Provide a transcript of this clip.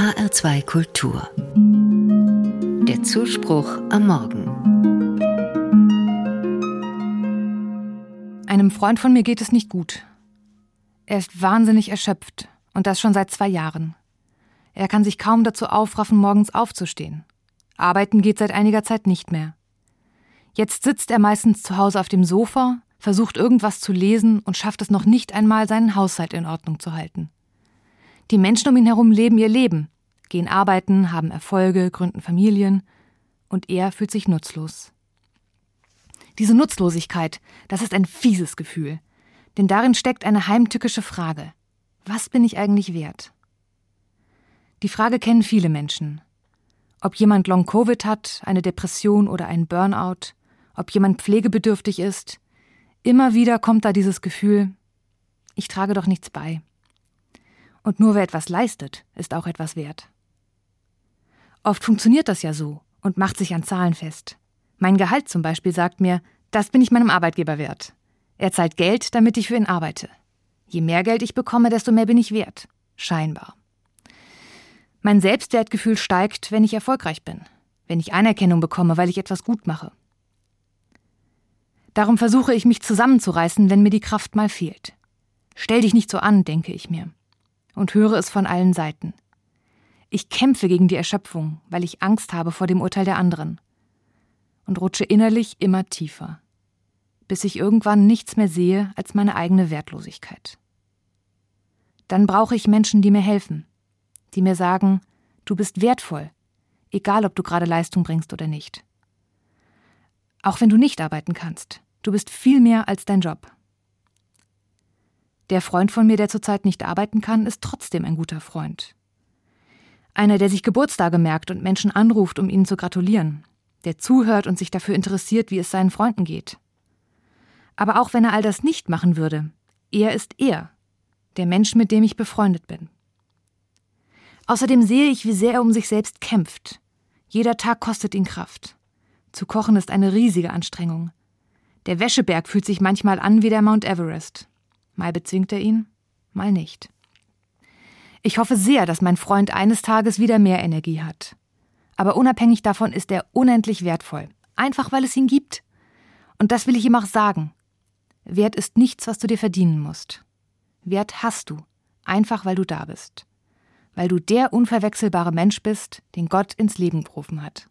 HR2 Kultur. Der Zuspruch am Morgen. Einem Freund von mir geht es nicht gut. Er ist wahnsinnig erschöpft und das schon seit zwei Jahren. Er kann sich kaum dazu aufraffen, morgens aufzustehen. Arbeiten geht seit einiger Zeit nicht mehr. Jetzt sitzt er meistens zu Hause auf dem Sofa, versucht irgendwas zu lesen und schafft es noch nicht einmal, seinen Haushalt in Ordnung zu halten. Die Menschen um ihn herum leben ihr Leben, gehen arbeiten, haben Erfolge, gründen Familien, und er fühlt sich nutzlos. Diese Nutzlosigkeit, das ist ein fieses Gefühl, denn darin steckt eine heimtückische Frage. Was bin ich eigentlich wert? Die Frage kennen viele Menschen. Ob jemand Long-Covid hat, eine Depression oder einen Burnout, ob jemand pflegebedürftig ist, immer wieder kommt da dieses Gefühl, ich trage doch nichts bei. Und nur wer etwas leistet, ist auch etwas wert. Oft funktioniert das ja so und macht sich an Zahlen fest. Mein Gehalt zum Beispiel sagt mir, das bin ich meinem Arbeitgeber wert. Er zahlt Geld, damit ich für ihn arbeite. Je mehr Geld ich bekomme, desto mehr bin ich wert. Scheinbar. Mein Selbstwertgefühl steigt, wenn ich erfolgreich bin, wenn ich Anerkennung bekomme, weil ich etwas gut mache. Darum versuche ich mich zusammenzureißen, wenn mir die Kraft mal fehlt. Stell dich nicht so an, denke ich mir, und höre es von allen Seiten. Ich kämpfe gegen die Erschöpfung, weil ich Angst habe vor dem Urteil der anderen. Und rutsche innerlich immer tiefer, bis ich irgendwann nichts mehr sehe als meine eigene Wertlosigkeit. Dann brauche ich Menschen, die mir helfen, die mir sagen, du bist wertvoll, egal ob du gerade Leistung bringst oder nicht. Auch wenn du nicht arbeiten kannst, du bist viel mehr als dein Job. Der Freund von mir, der zurzeit nicht arbeiten kann, ist trotzdem ein guter Freund. Einer, der sich Geburtstage merkt und Menschen anruft, um ihnen zu gratulieren, der zuhört und sich dafür interessiert, wie es seinen Freunden geht. Aber auch wenn er all das nicht machen würde, er ist er, der Mensch, mit dem ich befreundet bin. Außerdem sehe ich, wie sehr er um sich selbst kämpft. Jeder Tag kostet ihn Kraft. Zu kochen ist eine riesige Anstrengung. Der Wäscheberg fühlt sich manchmal an wie der Mount Everest. Mal bezwingt er ihn, mal nicht. Ich hoffe sehr, dass mein Freund eines Tages wieder mehr Energie hat. Aber unabhängig davon ist er unendlich wertvoll. Einfach weil es ihn gibt. Und das will ich ihm auch sagen. Wert ist nichts, was du dir verdienen musst. Wert hast du, einfach weil du da bist. Weil du der unverwechselbare Mensch bist, den Gott ins Leben gerufen hat.